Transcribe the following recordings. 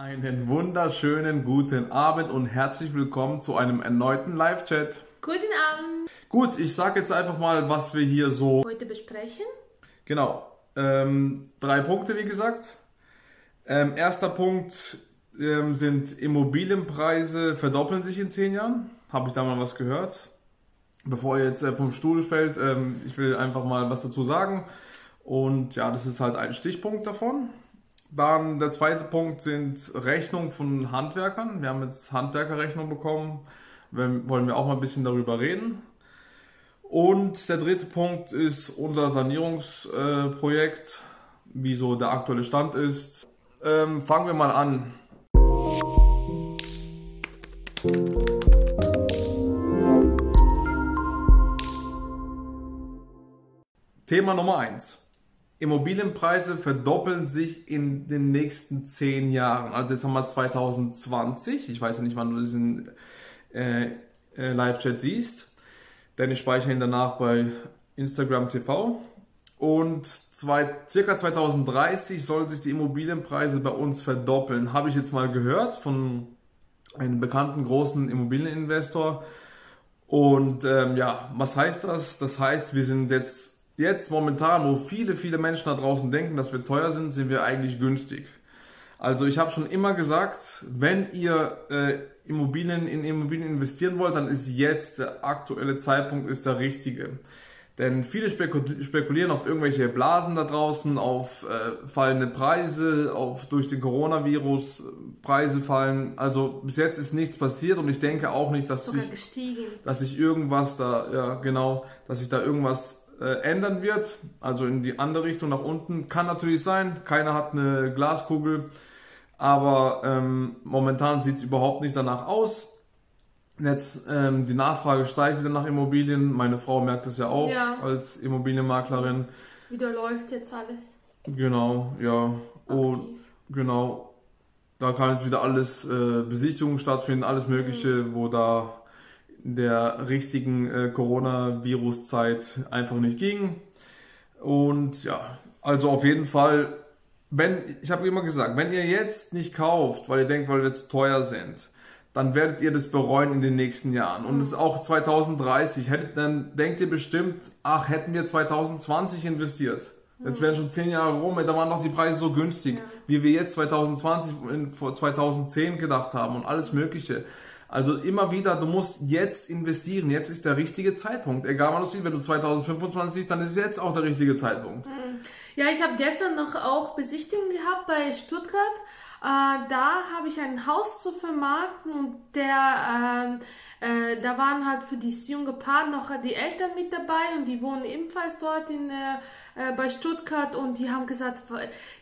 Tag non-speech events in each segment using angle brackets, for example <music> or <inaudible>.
Einen wunderschönen guten Abend und herzlich willkommen zu einem erneuten Live-Chat. Guten Abend. Gut, ich sage jetzt einfach mal, was wir hier so. Heute besprechen. Genau. Ähm, drei Punkte, wie gesagt. Ähm, erster Punkt ähm, sind Immobilienpreise verdoppeln sich in zehn Jahren. Habe ich da mal was gehört? Bevor ihr jetzt äh, vom Stuhl fällt, ähm, ich will einfach mal was dazu sagen. Und ja, das ist halt ein Stichpunkt davon. Dann der zweite Punkt sind Rechnungen von Handwerkern. Wir haben jetzt Handwerkerrechnung bekommen. Wir, wollen wir auch mal ein bisschen darüber reden. Und der dritte Punkt ist unser Sanierungsprojekt, wie so der aktuelle Stand ist. Ähm, fangen wir mal an. Thema Nummer 1. Immobilienpreise verdoppeln sich in den nächsten zehn Jahren. Also jetzt haben wir 2020. Ich weiß ja nicht, wann du diesen äh, äh, Live-Chat siehst. Denn ich speichere ihn danach bei Instagram TV. Und zwei, circa 2030 sollen sich die Immobilienpreise bei uns verdoppeln. Habe ich jetzt mal gehört von einem bekannten großen Immobilieninvestor. Und ähm, ja, was heißt das? Das heißt, wir sind jetzt jetzt momentan, wo viele, viele Menschen da draußen denken, dass wir teuer sind, sind wir eigentlich günstig. Also ich habe schon immer gesagt, wenn ihr äh, Immobilien in Immobilien investieren wollt, dann ist jetzt der aktuelle Zeitpunkt ist der richtige. Denn viele spekulieren auf irgendwelche Blasen da draußen, auf äh, fallende Preise, auf durch den Coronavirus Preise fallen. Also bis jetzt ist nichts passiert und ich denke auch nicht, dass sich, dass sich irgendwas da, ja genau, dass sich da irgendwas äh, ändern wird, also in die andere Richtung nach unten. Kann natürlich sein, keiner hat eine Glaskugel, aber ähm, momentan sieht es überhaupt nicht danach aus. Jetzt ähm, die Nachfrage steigt wieder nach Immobilien. Meine Frau merkt das ja auch ja. als Immobilienmaklerin. Wieder läuft jetzt alles. Genau, ja. Und genau, da kann jetzt wieder alles äh, Besichtigungen stattfinden, alles Mögliche, mhm. wo da der richtigen äh, Coronavirus-Zeit einfach nicht ging. Und ja, also auf jeden Fall, wenn, ich habe immer gesagt, wenn ihr jetzt nicht kauft, weil ihr denkt, weil wir zu teuer sind, dann werdet ihr das bereuen in den nächsten Jahren. Und es ist auch 2030. Hättet, dann denkt ihr bestimmt, ach, hätten wir 2020 investiert. Jetzt wären schon zehn Jahre rum, da waren noch die Preise so günstig, ja. wie wir jetzt 2020, vor 2010 gedacht haben und alles Mögliche. Also immer wieder, du musst jetzt investieren. Jetzt ist der richtige Zeitpunkt. Egal was du siehst, wenn du 2025 siehst, dann ist jetzt auch der richtige Zeitpunkt. Ja, ich habe gestern noch auch Besichtigung gehabt bei Stuttgart. Äh, da habe ich ein Haus zu vermarkten und der, äh, äh, da waren halt für dieses junge Paar noch die Eltern mit dabei und die wohnen ebenfalls dort in, äh, äh, bei Stuttgart und die haben gesagt,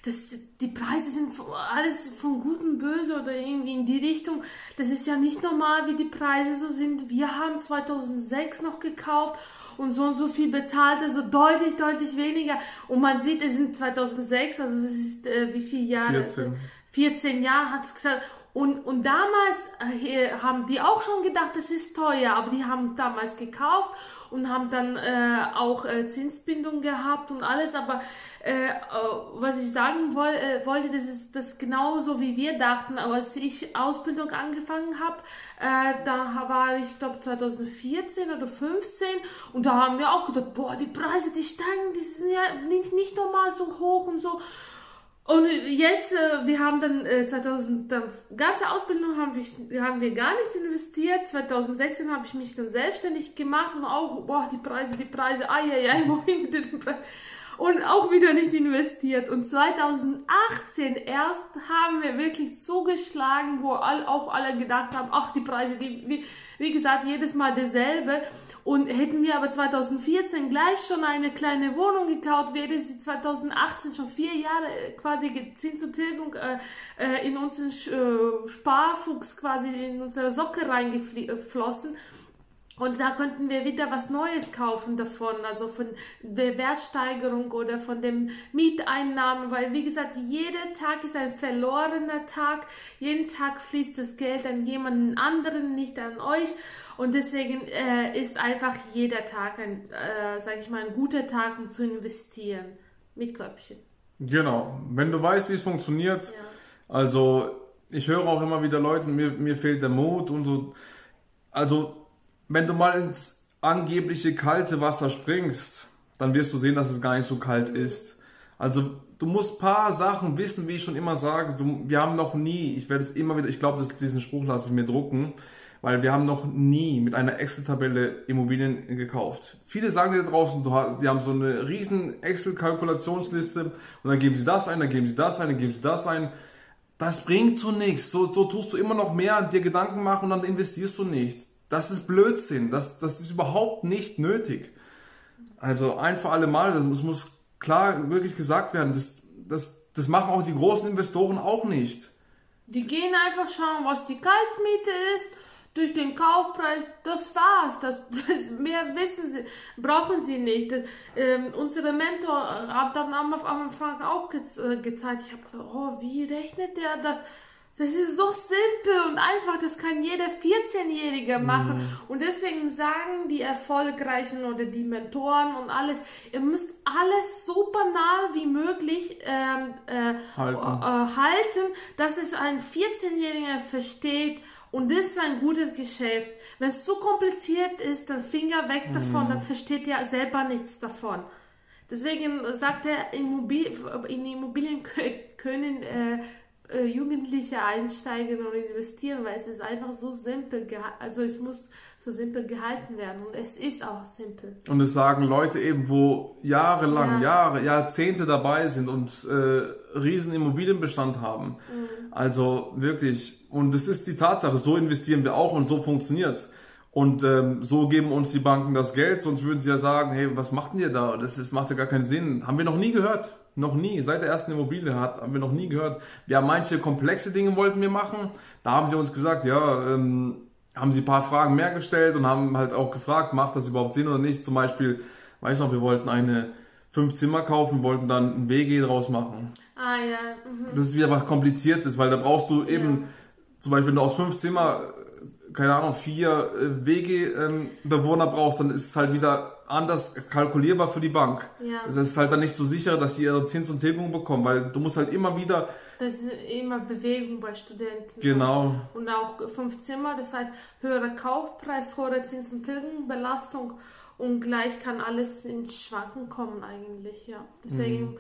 das, die Preise sind alles von gut und böse oder irgendwie in die Richtung. Das ist ja nicht normal, wie die Preise so sind. Wir haben 2006 noch gekauft und so und so viel bezahlt, also deutlich, deutlich weniger. Und man sieht, es sind 2006, also es ist äh, wie viele Jahre? 14. 14 Jahre hat es gesagt. Und, und damals äh, haben die auch schon gedacht, das ist teuer, aber die haben damals gekauft und haben dann äh, auch äh, Zinsbindung gehabt und alles. Aber äh, äh was ich sagen woll, äh, wollte, das ist das genauso wie wir dachten. Aber als ich Ausbildung angefangen habe, äh, da war ich glaube 2014 oder 15 und da haben wir auch gedacht, boah, die Preise, die steigen, die sind ja nicht, nicht normal so hoch und so. Und jetzt, äh, wir haben dann äh, 2000, dann ganze Ausbildung haben wir, haben wir gar nichts investiert. 2016 habe ich mich dann selbstständig gemacht und auch, boah, die Preise, die Preise, ai, ai, ai, <laughs> wohin mit den Preisen? Und auch wieder nicht investiert. Und 2018 erst haben wir wirklich zugeschlagen, wo all, auch alle gedacht haben, ach, die Preise, die, wie, wie gesagt, jedes Mal derselbe. Und hätten wir aber 2014 gleich schon eine kleine Wohnung gekauft, wäre sie 2018 schon vier Jahre äh, quasi Zins und Tilgung äh, äh, in unseren äh, Sparfuchs quasi in unsere Socke reingeflossen. Und da könnten wir wieder was Neues kaufen davon, also von der Wertsteigerung oder von den Mieteinnahmen, weil wie gesagt, jeder Tag ist ein verlorener Tag. Jeden Tag fließt das Geld an jemanden anderen, nicht an euch. Und deswegen äh, ist einfach jeder Tag ein, äh, sage ich mal, ein guter Tag, um zu investieren mit Köpfchen. Genau. Wenn du weißt, wie es funktioniert, ja. also ich höre auch immer wieder Leuten, mir, mir fehlt der Mut und so. Also, wenn du mal ins angebliche kalte Wasser springst, dann wirst du sehen, dass es gar nicht so kalt ist. Also, du musst paar Sachen wissen, wie ich schon immer sage. Du, wir haben noch nie, ich werde es immer wieder, ich glaube, diesen Spruch lasse ich mir drucken, weil wir haben noch nie mit einer Excel-Tabelle Immobilien gekauft. Viele sagen dir draußen, die haben so eine riesen Excel-Kalkulationsliste und dann geben sie das ein, dann geben sie das ein, dann geben sie das ein. Das bringt zu nichts. So, so tust du immer noch mehr dir Gedanken machen und dann investierst du nicht. Das ist Blödsinn. Das, das ist überhaupt nicht nötig. Also ein für alle Mal, das muss klar wirklich gesagt werden. Das, das, das machen auch die großen Investoren auch nicht. Die gehen einfach schauen, was die Kaltmiete ist durch den Kaufpreis, das war's. Das, das mehr wissen sie, brauchen sie nicht. Ähm, unsere Mentor hat dann am, Anfang auch ge äh, gezeigt. Ich habe gedacht, oh, wie rechnet der das? Das ist so simpel und einfach, das kann jeder 14-Jährige machen. Mhm. Und deswegen sagen die Erfolgreichen oder die Mentoren und alles, ihr müsst alles so banal wie möglich ähm, äh, halten. Äh, halten, dass es ein 14-Jähriger versteht und das ist ein gutes Geschäft. Wenn es zu kompliziert ist, dann Finger weg davon, mhm. dann versteht ihr selber nichts davon. Deswegen sagt er, Immobil in Immobilien können äh, äh, Jugendliche einsteigen und investieren, weil es ist einfach so simpel, also es muss so simpel gehalten werden und es ist auch simpel. Und es sagen Leute eben, wo jahrelang, ja. Jahre, Jahrzehnte dabei sind und äh, riesen Immobilienbestand haben. Mhm. Also wirklich, und das ist die Tatsache, so investieren wir auch und so funktioniert Und ähm, so geben uns die Banken das Geld, sonst würden sie ja sagen, hey, was macht denn ihr da? Das, das macht ja gar keinen Sinn. Haben wir noch nie gehört. Noch nie. Seit der ersten Immobilie hat, haben wir noch nie gehört. Wir haben manche komplexe Dinge wollten wir machen. Da haben sie uns gesagt, ja, ähm, haben sie ein paar Fragen mehr gestellt und haben halt auch gefragt, macht das überhaupt Sinn oder nicht? Zum Beispiel, weiß noch, wir wollten eine fünf Zimmer kaufen, wollten dann ein WG draus machen. Ah ja. Mhm. Das ist wieder was Kompliziertes, weil da brauchst du eben, ja. zum Beispiel, wenn du aus fünf Zimmer, keine Ahnung, vier äh, WG-Bewohner ähm, brauchst, dann ist es halt wieder anders kalkulierbar für die Bank. Ja. Das ist halt dann nicht so sicher, dass die ihre Zins und Tilgung bekommen, weil du musst halt immer wieder. Das ist immer Bewegung bei Studenten. Genau. Und auch fünf Zimmer, das heißt höherer Kaufpreis, höhere Zins- und Tilgenbelastung und gleich kann alles ins Schwanken kommen eigentlich, ja. Deswegen mhm.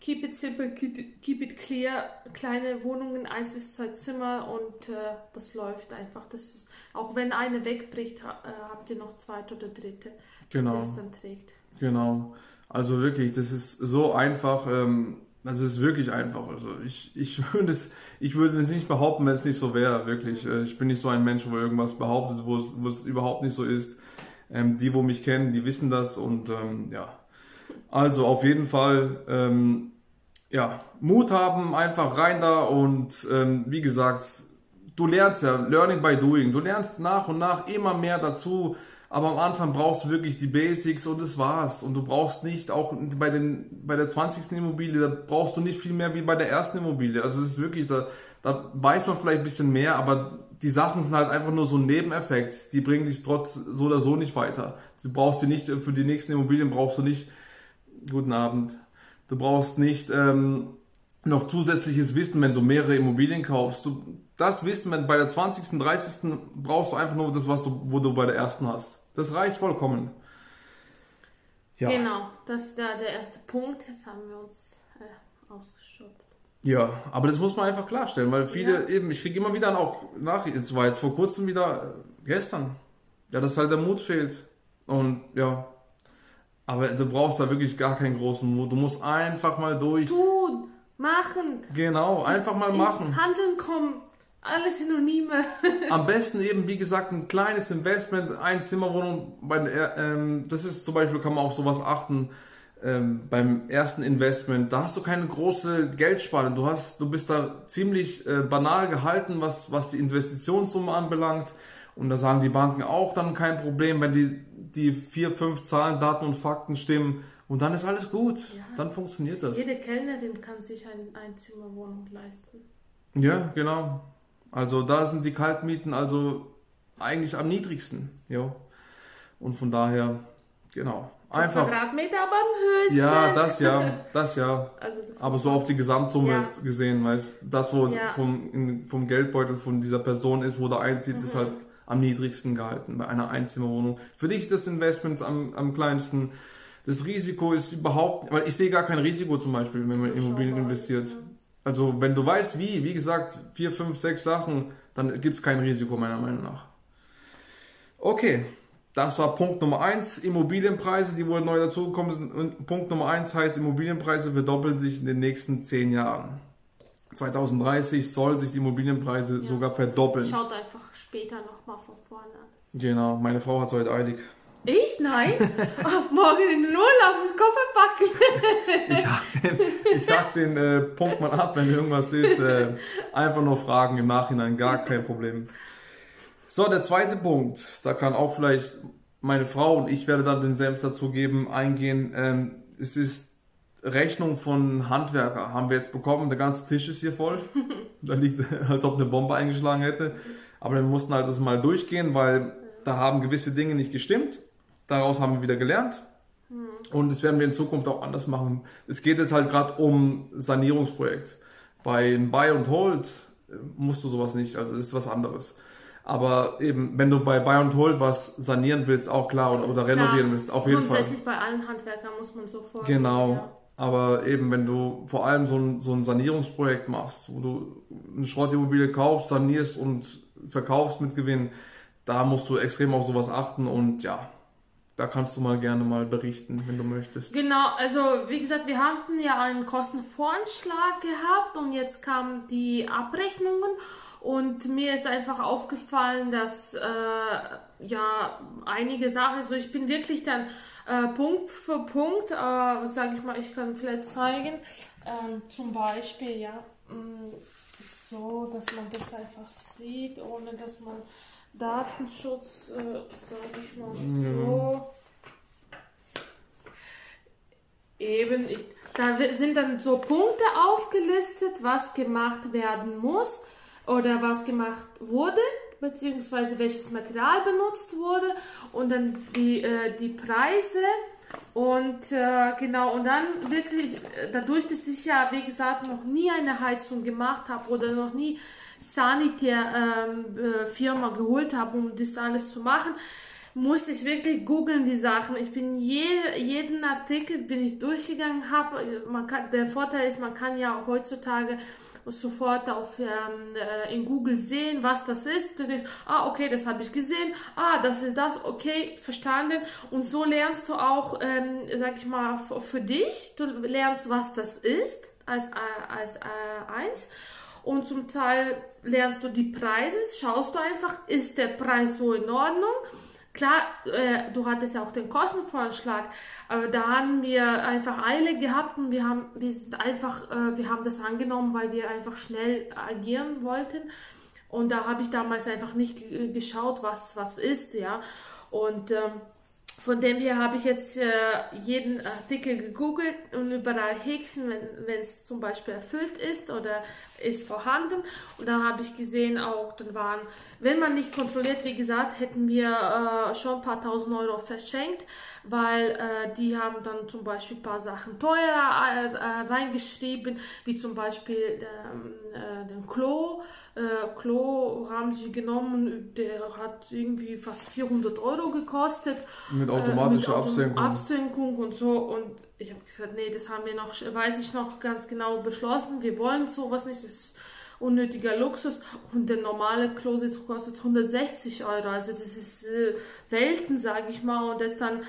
Keep it simple, keep it clear, kleine Wohnungen, eins bis zwei Zimmer und äh, das läuft einfach. Das ist, auch wenn eine wegbricht, äh, habt ihr noch zweite oder dritte genau. das dann trägt. Genau. Also wirklich, das ist so einfach. Ähm, also es ist wirklich einfach. Also ich, ich <laughs> würde es, ich würde es nicht behaupten, wenn es nicht so wäre. Wirklich. Äh, ich bin nicht so ein Mensch, wo irgendwas behauptet, wo es, wo es überhaupt nicht so ist. Ähm, die, wo mich kennen, die wissen das und ähm, ja. Also auf jeden Fall, ähm, ja, Mut haben, einfach rein da und ähm, wie gesagt, du lernst ja, Learning by Doing. Du lernst nach und nach immer mehr dazu aber am Anfang brauchst du wirklich die Basics und das war's. Und du brauchst nicht, auch bei, den, bei der 20. Immobilie, da brauchst du nicht viel mehr wie bei der ersten Immobilie. Also das ist wirklich, da, da weiß man vielleicht ein bisschen mehr, aber die Sachen sind halt einfach nur so ein Nebeneffekt. Die bringen dich trotz so oder so nicht weiter. Du brauchst die nicht, für die nächsten Immobilien brauchst du nicht, guten Abend, du brauchst nicht ähm, noch zusätzliches Wissen, wenn du mehrere Immobilien kaufst. Du, das Wissen, wenn bei der 20., 30. brauchst du einfach nur das, was du, wo du bei der ersten hast. Das reicht vollkommen. Ja. Genau, das ist der, der erste Punkt. Jetzt haben wir uns äh, ausgeschöpft. Ja, aber das muss man einfach klarstellen, weil viele ja. eben, ich kriege immer wieder auch nach, jetzt war jetzt vor kurzem wieder äh, gestern, ja, dass halt der Mut fehlt. Und ja, aber du brauchst da wirklich gar keinen großen Mut. Du musst einfach mal durch. Tun, machen. Genau, einfach mal machen. Ins Handeln kommen. Alles Synonyme. <laughs> Am besten eben, wie gesagt, ein kleines Investment, ein Zimmerwohnung. Bei, ähm, das ist zum Beispiel, kann man auf sowas achten. Ähm, beim ersten Investment, da hast du keine große Geldspanne. Du hast, du bist da ziemlich äh, banal gehalten, was, was die Investitionssumme anbelangt. Und da sagen die Banken auch dann kein Problem, wenn die, die vier, fünf Zahlen, Daten und Fakten stimmen. Und dann ist alles gut. Ja. Dann funktioniert das. Jede Kellnerin kann sich eine Einzimmerwohnung leisten. Ja, genau. Also da sind die Kaltmieten also eigentlich am niedrigsten. Ja. Und von daher, genau. Einfach. Quadratmeter, aber am höchsten. Ja, das ja, das ja. <laughs> Also das- Aber so auf die Gesamtsumme Ja. gesehen, weißt das, wo Ja. vom, in, vom Geldbeutel von dieser Person ist, wo der einzieht, ist Mhm. halt am niedrigsten gehalten bei einer Einzimmerwohnung. Für dich ist das Investment am, am kleinsten. Das Risiko ist überhaupt, weil ich sehe gar kein Risiko zum Beispiel, wenn man in Immobilien investiert. Also wenn du weißt wie, wie gesagt, vier, fünf, sechs Sachen, dann gibt es kein Risiko meiner Meinung nach. Okay, das war Punkt Nummer eins. Immobilienpreise, die wohl neu dazugekommen sind. Und Punkt Nummer eins heißt, Immobilienpreise verdoppeln sich in den nächsten zehn Jahren. 2030 sollen sich die Immobilienpreise sogar verdoppeln. Schaut einfach später nochmal von vorne an. Genau, meine Frau hat es heute eilig. Ich? Nein? <laughs> oh, morgen in den Urlaub mit Koffer packen. <laughs> Ich hack den, ich hack den äh, Punkt mal ab, wenn irgendwas ist. Äh, einfach nur fragen im Nachhinein, gar kein Problem. So, der zweite Punkt, da kann auch vielleicht meine Frau und ich werde dann den Senf dazu geben, eingehen. Ähm, es ist Rechnung von Handwerker, haben wir jetzt bekommen. Der ganze Tisch ist hier voll. da liegt, <laughs> als ob eine Bombe eingeschlagen hätte. Aber wir mussten halt das mal durchgehen, weil da haben gewisse Dinge nicht gestimmt. Daraus haben wir wieder gelernt. Und das werden wir in Zukunft auch anders machen. Es geht jetzt halt gerade um Sanierungsprojekt. Bei Buy and Hold äh, musst du sowas nicht, also das ist was anderes. Aber eben, wenn du bei Buy and Hold was sanieren willst, auch klar, oder, oder renovieren willst, auf jeden Fall. Grundsätzlich bei allen Handwerkern muss man so vorgehen. Genau. Ja. Aber eben, wenn du vor allem so ein, so ein Sanierungsprojekt machst, wo du eine Schrottimmobilie kaufst, sanierst und verkaufst mit Gewinn, da musst du extrem auf sowas achten und ja, da kannst du mal gerne mal berichten, wenn du möchtest. Genau, also wie gesagt, wir hatten ja einen Kostenvoranschlag gehabt und jetzt kamen die Abrechnungen und mir ist einfach aufgefallen, dass äh, ja einige Sachen, also ich bin wirklich dann äh, Punkt für Punkt, äh, sage ich mal, ich kann vielleicht zeigen, ähm, zum Beispiel, ja, mh, so, dass man das einfach sieht, ohne dass man Datenschutz, äh, sage ich mal so. Eben, ich, da sind dann so Punkte aufgelistet, was gemacht werden muss oder was gemacht wurde, beziehungsweise welches Material benutzt wurde und dann die, äh, die Preise und äh, genau, und dann wirklich, äh, dadurch, dass ich ja, wie gesagt, noch nie eine Heizung gemacht habe oder noch nie Sanitär ähm, äh, geholt habe, um das alles zu machen, musste ich wirklich googeln die Sachen. Ich bin je, jeden Artikel bin ich durchgegangen habe. Der Vorteil ist, man kann ja heutzutage sofort auf ähm, äh, in Google sehen, was das ist. Du denkst, ah okay, das habe ich gesehen. Ah, das ist das. Okay, verstanden. Und so lernst du auch, ähm, sag ich mal, für dich. Du lernst, was das ist als äh, als äh, eins. Und zum Teil lernst du die Preise, schaust du einfach, ist der Preis so in Ordnung? Klar, äh, du hattest ja auch den Kostenvoranschlag, aber da haben wir einfach Eile gehabt und wir haben, wir sind einfach, äh, wir haben das angenommen, weil wir einfach schnell agieren wollten. Und da habe ich damals einfach nicht äh, geschaut, was was ist, ja. Und ähm, von dem her habe ich jetzt äh, jeden Artikel gegoogelt und überall Häkchen, wenn es zum Beispiel erfüllt ist oder ist vorhanden. Und dann habe ich gesehen auch, dann waren, wenn man nicht kontrolliert, wie gesagt, hätten wir äh, schon ein paar tausend Euro verschenkt, weil äh, die haben dann zum Beispiel ein paar Sachen teurer äh, äh, reingeschrieben, wie zum Beispiel ähm, äh, den Klo. Klo haben sie genommen, der hat irgendwie fast 400 Euro gekostet. Mit Äh, automatischer mit Absenkung. Absenkung und so. Und ich habe gesagt, nee, das haben wir noch, weiß ich noch ganz genau beschlossen. Wir wollen sowas nicht. Das ist unnötiger Luxus. Und der normale Klositz kostet 160 Euro. Also das ist äh, Welten, sage ich mal. Und das dann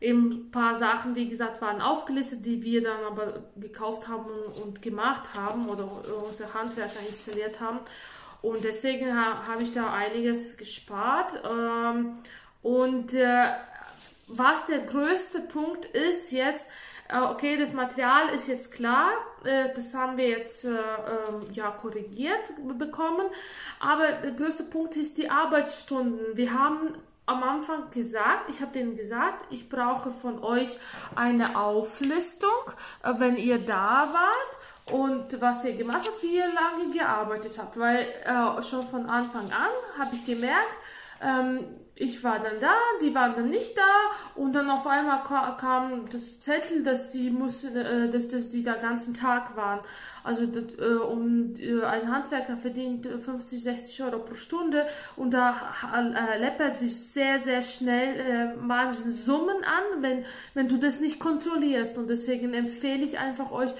eben ein paar Sachen, wie gesagt, waren aufgelistet, die wir dann aber gekauft haben und, und gemacht haben oder unsere Handwerker installiert haben. Und deswegen ha, habe ich da einiges gespart. Ähm, und äh, was der größte Punkt ist jetzt, äh, okay, das Material ist jetzt klar, äh, das haben wir jetzt äh, ähm, ja korrigiert bekommen, aber der größte Punkt ist die Arbeitsstunden. Wir haben am Anfang gesagt, ich habe denen gesagt, ich brauche von euch eine Auflistung, wenn ihr da wart und was ihr gemacht habt, wie ihr lange gearbeitet habt, weil schon von Anfang an habe ich gemerkt, ähm, ich war dann da, die waren dann nicht da und dann auf einmal ka kam das Zettel, dass die mussten, äh, dass, dass die da ganzen Tag waren. Also äh, um äh, ein Handwerker verdient 50, 60 Euro pro Stunde und da äh, läppert sich sehr, sehr schnell äh, Summen an, wenn, wenn du das nicht kontrollierst. Und deswegen empfehle ich einfach euch,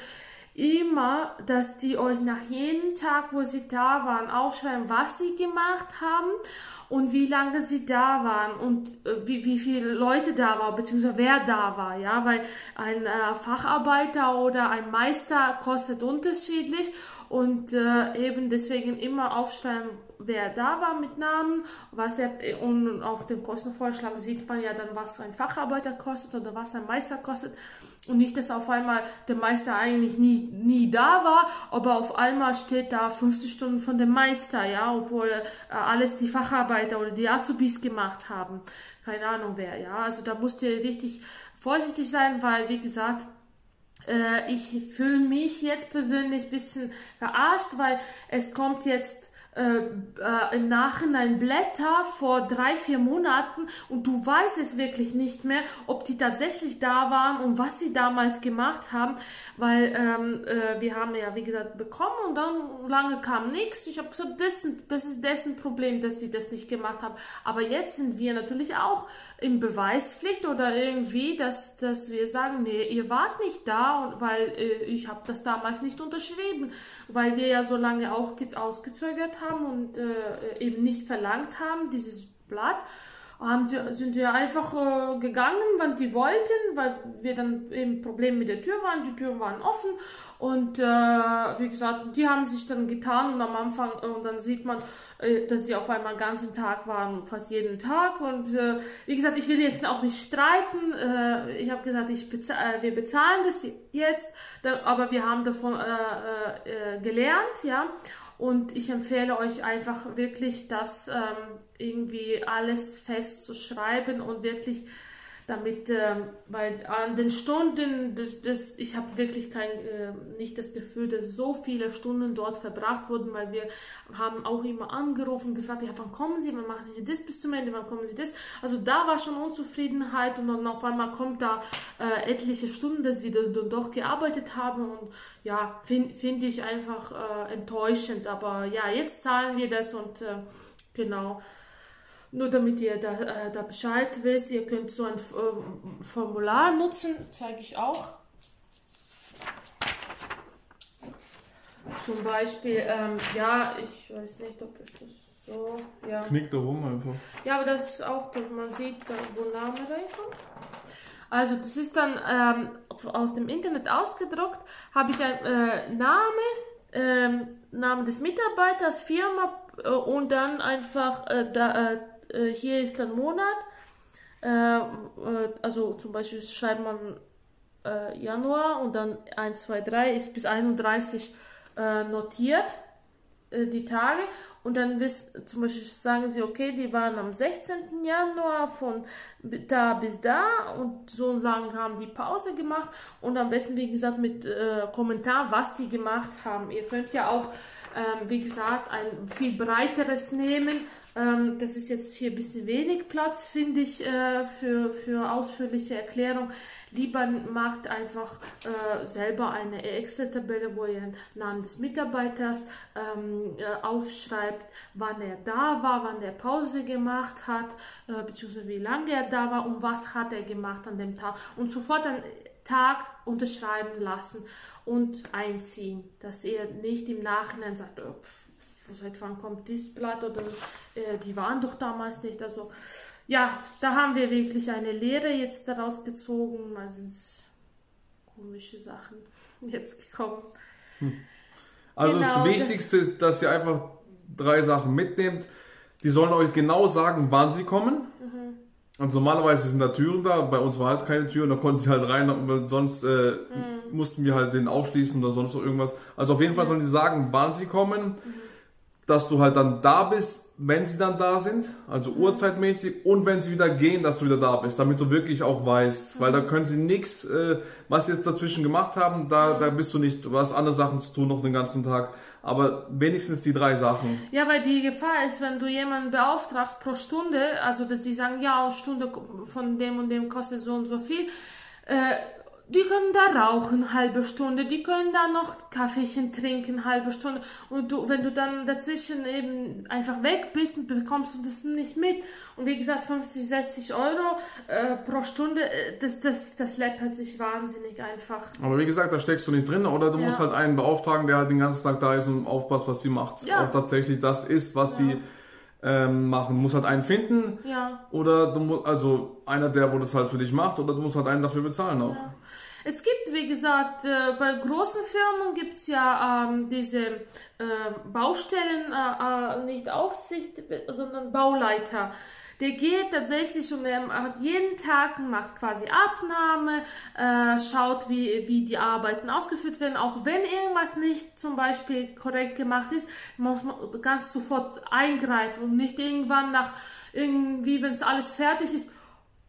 immer, dass die euch nach jedem Tag, wo sie da waren, aufschreiben, was sie gemacht haben und wie lange sie da waren und äh, wie, wie viele Leute da waren, beziehungsweise wer da war, ja, weil ein äh, Facharbeiter oder ein Meister kostet unterschiedlich und äh, eben deswegen immer aufschreiben, wer da war mit Namen, was er, und auf dem Kostenvorschlag sieht man ja dann, was ein Facharbeiter kostet oder was ein Meister kostet. Und nicht, dass auf einmal der Meister eigentlich nie, nie da war, aber auf einmal steht da 50 Stunden von dem Meister, ja, obwohl äh, alles die Facharbeiter oder die Azubis gemacht haben. Keine Ahnung wer, ja. Also da musst ihr richtig vorsichtig sein, weil, wie gesagt, äh, ich fühle mich jetzt persönlich bisschen verarscht, weil es kommt jetzt äh, äh, im Nachhinein Blätter vor drei, vier Monaten und du weißt es wirklich nicht mehr, ob die tatsächlich da waren und was sie damals gemacht haben, weil ähm, äh, wir haben ja, wie gesagt, bekommen und dann lange kam nichts. Ich habe gesagt, das, das ist dessen Problem, dass sie das nicht gemacht haben. Aber jetzt sind wir natürlich auch in Beweispflicht oder irgendwie, dass, dass wir sagen, nee, ihr wart nicht da, und, weil äh, ich habe das damals nicht unterschrieben, weil wir ja so lange auch ausgezögert haben haben und äh, eben nicht verlangt haben, dieses Blatt, haben sie, sind sie einfach äh, gegangen, wann die wollten, weil wir dann eben Probleme mit der Tür waren. Die Türen waren offen und äh, wie gesagt, die haben sich dann getan und am Anfang äh, und dann sieht man, äh, dass sie auf einmal den ganzen Tag waren, fast jeden Tag und äh, wie gesagt, ich will jetzt auch nicht streiten. Äh, ich habe gesagt, ich bezahl, äh, wir bezahlen das jetzt, da, aber wir haben davon äh, äh, gelernt, ja. Und ich empfehle euch einfach wirklich, das ähm, irgendwie alles festzuschreiben und wirklich damit, äh, weil an den Stunden, das, das, ich habe wirklich kein, äh, nicht das Gefühl, dass so viele Stunden dort verbracht wurden, weil wir haben auch immer angerufen, gefragt, ja, wann kommen Sie, wann machen Sie das bis zum Ende, wann kommen Sie das? Also da war schon Unzufriedenheit und dann auf einmal kommt da äh, etliche Stunden, dass Sie dann doch gearbeitet haben und ja, finde find ich einfach äh, enttäuschend, aber ja, jetzt zahlen wir das und äh, genau. Nur damit ihr da, äh, da Bescheid wisst, ihr könnt so ein äh, Formular nutzen, zeige ich auch. Zum Beispiel, ähm, ja, ich weiß nicht, ob ich das so, ja. Knickt da rum einfach. Ja, aber das ist auch, man sieht, da, wo Name reinkommt. Also das ist dann ähm, aus dem Internet ausgedruckt, habe ich ein äh, Name, ähm, Name des Mitarbeiters, Firma äh, und dann einfach äh, da, äh, hier ist ein Monat. Äh, äh, also zum Beispiel schreibt man äh, Januar und dann 1, 2, 3 ist bis 31 äh, notiert die Tage und dann wisst, zum Beispiel sagen sie, okay, die waren am 16. Januar von da bis da und so lange haben die Pause gemacht und am besten, wie gesagt, mit äh, Kommentar, was die gemacht haben. Ihr könnt ja auch, ähm, wie gesagt, ein viel breiteres nehmen, ähm, das ist jetzt hier ein bisschen wenig Platz, finde ich, äh, für, für ausführliche Erklärung. Lieber macht einfach äh, selber eine Excel-Tabelle, wo ihr den Namen des Mitarbeiters ähm, äh, aufschreibt, wann er da war, wann er Pause gemacht hat, äh, beziehungsweise wie lange er da war und was hat er gemacht an dem Tag. Und sofort dann Tag unterschreiben lassen und einziehen, dass ihr nicht im Nachhinein sagt, oh, pff, seit wann kommt dieses Blatt oder äh, die waren doch damals nicht. Also ja, da haben wir wirklich eine Lehre jetzt daraus gezogen. Mal sind komische Sachen <laughs> jetzt gekommen. Hm. Also genau, das Wichtigste das ist, dass ihr einfach drei Sachen mitnehmt. Die sollen euch genau sagen, wann sie kommen. Mhm. Und normalerweise sind da Türen da, bei uns war halt keine Tür und da konnten sie halt rein, weil sonst äh, mhm. mussten wir halt den aufschließen oder sonst noch irgendwas. Also auf jeden Fall sollen sie sagen, wann sie kommen. Mhm dass du halt dann da bist, wenn sie dann da sind, also mhm. uhrzeitmäßig, und wenn sie wieder gehen, dass du wieder da bist, damit du wirklich auch weißt, mhm. weil da können sie nichts, äh, was sie jetzt dazwischen gemacht haben, da, mhm. da bist du nicht, du hast andere Sachen zu tun noch den ganzen Tag. aber wenigstens die drei Sachen. Ja, weil die Gefahr ist, wenn du jemanden beauftragst pro Stunde, also dass die sagen, ja, eine Stunde von dem und dem kostet so und so viel, äh, die können da rauchen, halbe Stunde, die können da noch Kaffeechen trinken, halbe Stunde. Und du, wenn du dann dazwischen eben einfach weg bist, bekommst du das nicht mit. Und wie gesagt, 50, 60 Euro äh, pro Stunde, äh, das, das, das läppert sich wahnsinnig einfach. Aber wie gesagt, da steckst du nicht drin oder du Ja. musst halt einen beauftragen, der halt den ganzen Tag da ist und aufpasst, was sie macht. Ja. Auch tatsächlich das ist, was sie ähm, machen. Du musst halt einen finden Ja. oder du musst, also einer, der, wo das halt für dich macht, oder du musst halt einen dafür bezahlen auch. Es gibt, wie gesagt, äh, bei großen Firmen gibt es ja ähm, diese äh, Baustellen, äh, äh, nicht Aufsicht, sondern Bauleiter. Der geht tatsächlich und er hat jeden Tag, macht quasi Abnahme, äh, schaut, wie, wie die Arbeiten ausgeführt werden. Auch wenn irgendwas nicht zum Beispiel korrekt gemacht ist, muss man ganz sofort eingreifen und nicht irgendwann nach irgendwie, wenn es alles fertig ist,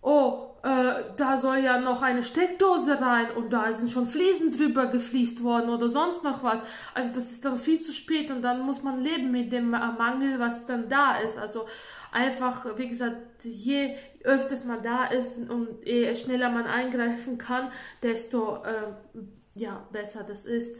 oh, äh, da soll ja noch eine Steckdose rein und da sind schon Fliesen drüber gefliest worden oder sonst noch was. Also das ist dann viel zu spät und dann muss man leben mit dem Mangel, was dann da ist. Also einfach, wie gesagt, je öfters man da ist und je schneller man eingreifen kann, desto äh, ja, besser das ist.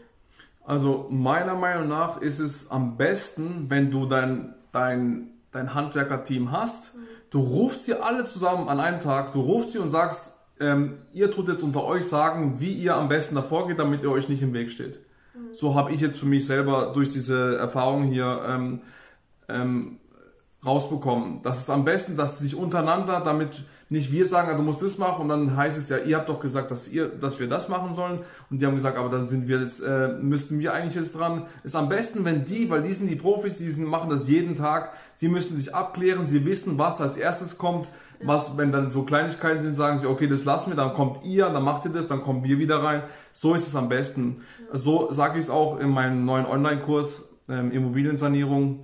Also meiner Meinung nach ist es am besten, wenn du dein, dein, dein Handwerkerteam hast. Du rufst sie alle zusammen an einem Tag, du rufst sie und sagst, ähm, ihr tut jetzt unter euch sagen, wie ihr am besten davor geht, damit ihr euch nicht im Weg steht. So habe ich jetzt für mich selber durch diese Erfahrung hier ähm, ähm, rausbekommen. Das ist am besten, dass sie sich untereinander, damit nicht wir sagen, ah, du musst das machen und dann heißt es ja, ihr habt doch gesagt, dass ihr, dass wir das machen sollen und die haben gesagt, aber dann sind wir jetzt, äh, müssten wir eigentlich jetzt dran. Ist am besten, wenn die, weil die sind die Profis, die sind, machen das jeden Tag, sie müssen sich abklären, sie wissen, was als erstes kommt, was, wenn dann so Kleinigkeiten sind, sagen sie, okay, das lassen wir, dann kommt ihr, dann macht ihr das, dann kommen wir wieder rein. So ist es am besten. So sage ich es auch in meinem neuen Online-Kurs ähm, Immobiliensanierung,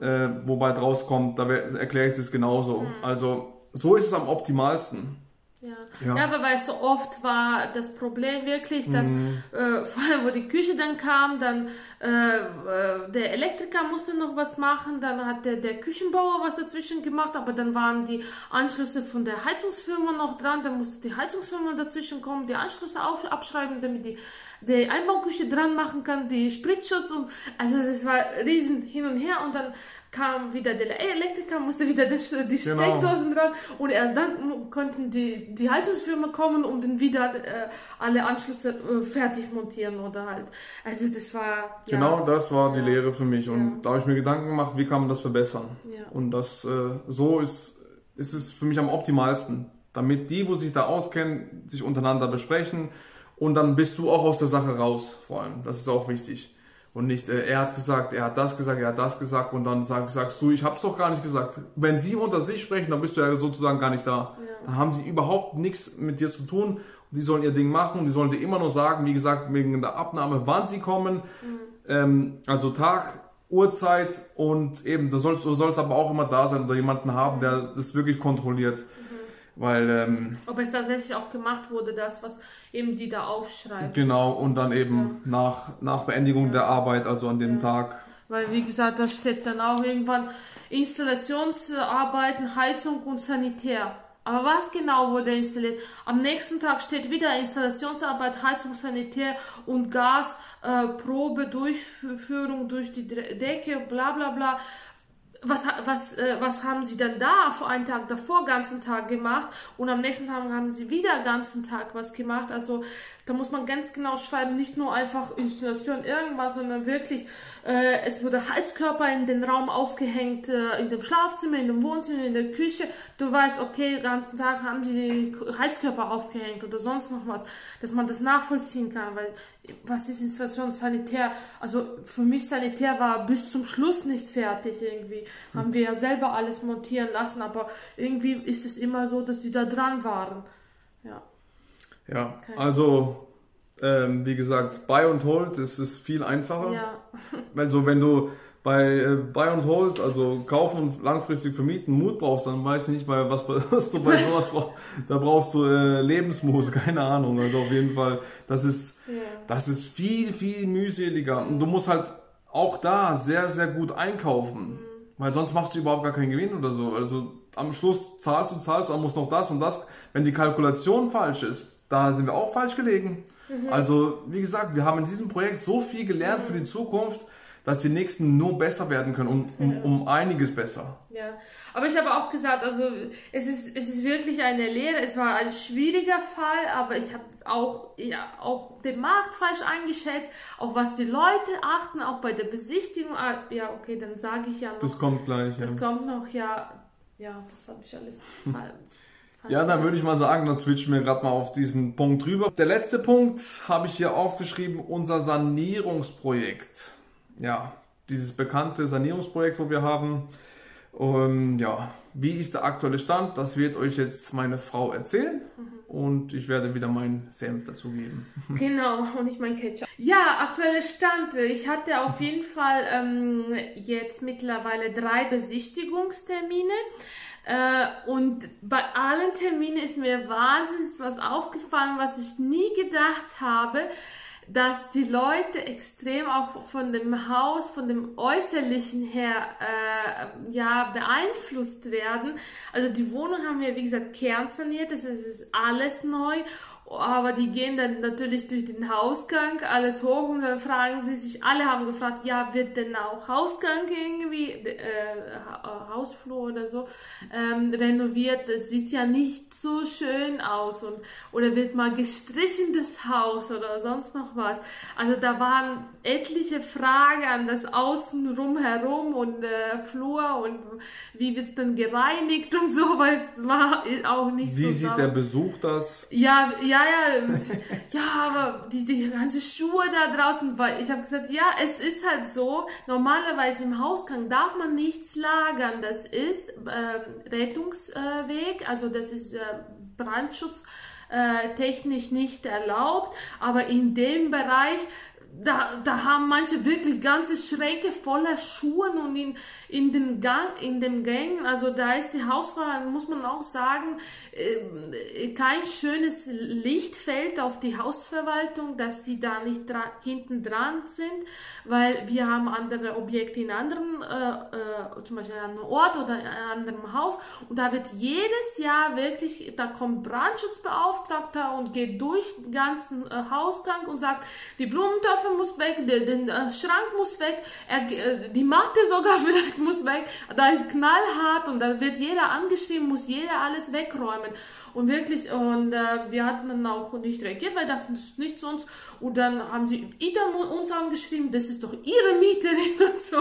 äh, wo bald rauskommt, da erkläre ich es genauso. Also so ist es am optimalsten. Ja. Ja. ja, aber weißt du, oft war das Problem wirklich, dass äh, vor allem, wo die Küche dann kam, dann äh, äh, der Elektriker musste noch was machen, dann hat der, der Küchenbauer was dazwischen gemacht, aber dann waren die Anschlüsse von der Heizungsfirma noch dran, dann musste die Heizungsfirma dazwischen kommen, die Anschlüsse auf, abschreiben, damit die, die Einbauküche dran machen kann, die Spritzschutz und also das war riesen hin und her und dann kam wieder der Elektriker, musste wieder die, Genau. Steckdosen dran und erst dann konnten die, die Heizungsfirma kommen und dann wieder äh, alle Anschlüsse äh, fertig montieren oder halt. Also das war ja, Genau das war die Ja. Lehre für mich. Und Ja. da habe ich mir Gedanken gemacht, wie kann man das verbessern. Und das äh, so ist, ist es für mich am optimalsten. Damit die, wo sich da auskennen, sich untereinander besprechen. Und dann bist du auch aus der Sache raus, vor allem. Das ist auch wichtig. Und nicht, äh, er hat gesagt, er hat das gesagt, er hat das gesagt und dann sag, sagst du, ich hab's doch gar nicht gesagt. Wenn sie unter sich sprechen, dann bist du ja sozusagen gar nicht da. Dann haben sie überhaupt nichts mit dir zu tun. Die sollen ihr Ding machen, die sollen dir immer nur sagen, wie gesagt, wegen der Abnahme, wann sie kommen. Ähm, also Tag, Uhrzeit und eben, du sollst, du sollst aber auch immer da sein oder jemanden haben, der das wirklich kontrolliert. Weil, ähm, Ob es tatsächlich auch gemacht wurde, das, was eben die da aufschreiben. genau, und dann eben nach, nach Beendigung der Arbeit, also an dem Tag. Weil, wie gesagt, da steht dann auch irgendwann Installationsarbeiten, Heizung und Sanitär. Aber was genau wurde installiert? Am nächsten Tag steht wieder Installationsarbeit, Heizung, Sanitär und Gas, äh, Probe, Durchführung durch die Decke, bla bla bla. Was, was, äh, was haben sie dann da vor einen Tag davor ganzen Tag gemacht und am nächsten Tag haben sie wieder ganzen Tag was gemacht. Also da muss man ganz genau schreiben, nicht nur einfach Installation irgendwas, sondern wirklich, äh, es wurde Heizkörper in den Raum aufgehängt, äh, in dem Schlafzimmer, in dem Wohnzimmer, in der Küche. Du weißt, okay, den ganzen Tag haben sie die Heizkörper aufgehängt oder sonst noch was, dass man das nachvollziehen kann, weil was ist Installation Sanitär? Also für mich Sanitär war bis zum Schluss nicht fertig irgendwie. Haben wir ja selber alles montieren lassen, aber irgendwie ist es immer so, dass die da dran waren. Ja. Ja, also, ähm, wie gesagt, Buy und Hold ist, ist viel einfacher. Ja. <laughs> Also wenn du bei äh, Buy und Hold, also kaufen und langfristig vermieten, Mut brauchst, dann weiß ich nicht mal, was, <laughs> was du bei sowas brauchst. <laughs> Da brauchst du äh, Lebensmut, keine Ahnung. Also auf jeden Fall, das ist, Ja. das ist viel, viel mühseliger. Und du musst halt auch da sehr, sehr gut einkaufen. Weil sonst machst du überhaupt gar keinen Gewinn oder so. Also am Schluss zahlst du, zahlst, dann muss noch das und das. Wenn die Kalkulation falsch ist, da sind wir auch falsch gelegen. Also, wie gesagt, wir haben in diesem Projekt so viel gelernt für die Zukunft, dass die nächsten nur besser werden können, um, um, um einiges besser. Ja, aber ich habe auch gesagt, also es ist, es ist wirklich eine Lehre. Es war ein schwieriger Fall, aber ich habe auch, ja, auch den Markt falsch eingeschätzt, auf was die Leute achten, auch bei der Besichtigung. Ah, Ja, okay, dann sage ich ja noch. Das kommt gleich. Ja, Das kommt noch, ja. Ja, das habe ich alles <laughs> mal. Ja dann würde ich mal sagen, dann switchen wir gerade mal auf diesen Punkt rüber. Der letzte Punkt habe ich hier aufgeschrieben, unser Sanierungsprojekt. Ja, dieses bekannte Sanierungsprojekt, wo wir haben. Und ja, wie ist der aktuelle Stand? Das wird euch jetzt meine Frau erzählen. Und ich werde wieder meinen Senf dazugeben. <laughs> Genau, und ich mein Ketchup. Ja, aktuelle Stand. Ich hatte auf jeden Fall ähm, jetzt mittlerweile drei Besichtigungstermine. Äh, und bei allen Terminen ist mir wahnsinnig was aufgefallen, was ich nie gedacht habe, dass die Leute extrem auch von dem Haus, von dem Äußerlichen her, äh, ja, beeinflusst werden. Also die Wohnung haben wir, wie gesagt, kernsaniert, das ist, es ist alles neu. Aber die gehen dann natürlich durch den Hausgang alles hoch und dann fragen sie sich, alle haben gefragt, ja, wird denn auch Hausgang irgendwie, äh, Ha- Hausflur oder so, ähm, renoviert? Das sieht ja nicht so schön aus und, oder wird mal gestrichen das Haus oder sonst noch was. Also da waren etliche Fragen an das Außenrum herum und äh, Flur und wie wird es dann gereinigt und so, <laughs> weil es war auch nicht Wie so sieht sauber. der Besuch das? Ja, ja, ja, <laughs> ja, aber die, die ganze Schuhe da draußen, weil ich habe gesagt, ja, es ist halt so, normalerweise im Hausgang darf man nichts lagern, das ist ähm, Rettungsweg, also das ist äh, Brandschutz äh, technisch nicht erlaubt, aber in dem Bereich da, da haben manche wirklich ganze Schränke voller Schuhen und in, in dem Gang, in dem Gang, also da ist die Hausfrau, muss man auch sagen, äh, kein schönes Licht fällt auf die Hausverwaltung, dass sie da nicht dra hinten dran sind, weil wir haben andere Objekte in anderen, äh, äh, zum Beispiel an einem Ort oder in einem anderen Haus. Und da wird jedes Jahr wirklich, da kommt Brandschutzbeauftragter und geht durch den ganzen äh, Hausgang und sagt, die Blumentöpfe muss weg, der, der Schrank muss weg, er, äh, die Matte sogar <laughs> vielleicht muss weg, da ist knallhart und da wird jeder angeschrieben, muss jeder alles wegräumen und wirklich und äh, wir hatten dann auch nicht reagiert, weil dachten, das ist nicht zu uns. Und dann haben sie wieder uns angeschrieben, das ist doch ihre Mieterin <laughs> und so.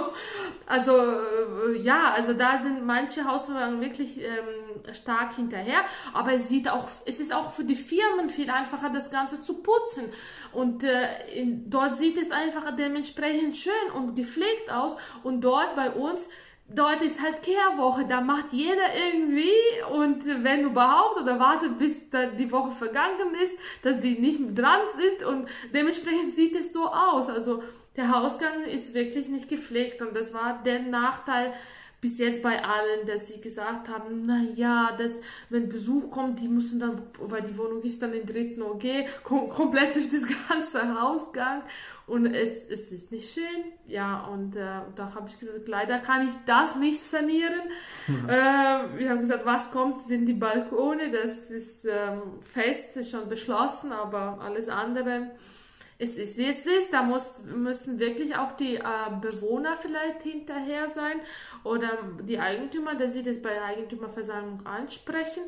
Also äh, ja, also da sind manche Hausverwaltungen wirklich ähm, stark hinterher, aber es sieht auch, es ist auch für die Firmen viel einfacher, das Ganze zu putzen. Und äh, in, dort sieht es einfach dementsprechend schön und gepflegt aus. Und dort bei uns Dort ist halt Kehrwoche, da macht jeder irgendwie und wenn überhaupt oder wartet, bis die Woche vergangen ist, dass die nicht dran sind und dementsprechend sieht es so aus. Also der Hausgang ist wirklich nicht gepflegt und das war der Nachteil bis jetzt bei allen, dass sie gesagt haben, na ja, dass wenn Besuch kommt, die müssen dann, weil die Wohnung ist dann im dritten OG, kom komplett durch das <laughs> ganze Hausgang und es, es ist nicht schön. Ja, und äh, da habe ich gesagt, leider kann ich das nicht sanieren. Äh, wir haben gesagt, was kommt, sind die Balkone, das ist ähm, fest, ist schon beschlossen, aber alles andere es ist wie es ist. Da muss, müssen wirklich auch die äh, Bewohner vielleicht hinterher sein oder die Eigentümer, dass sie das bei der Eigentümerversammlung ansprechen.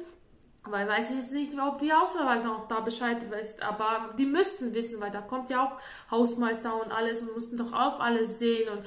Weil weiß ich jetzt nicht, ob die Hausverwaltung auch da Bescheid weiß, aber die müssten wissen, weil da kommt ja auch Hausmeister und alles und mussten doch auch alles sehen und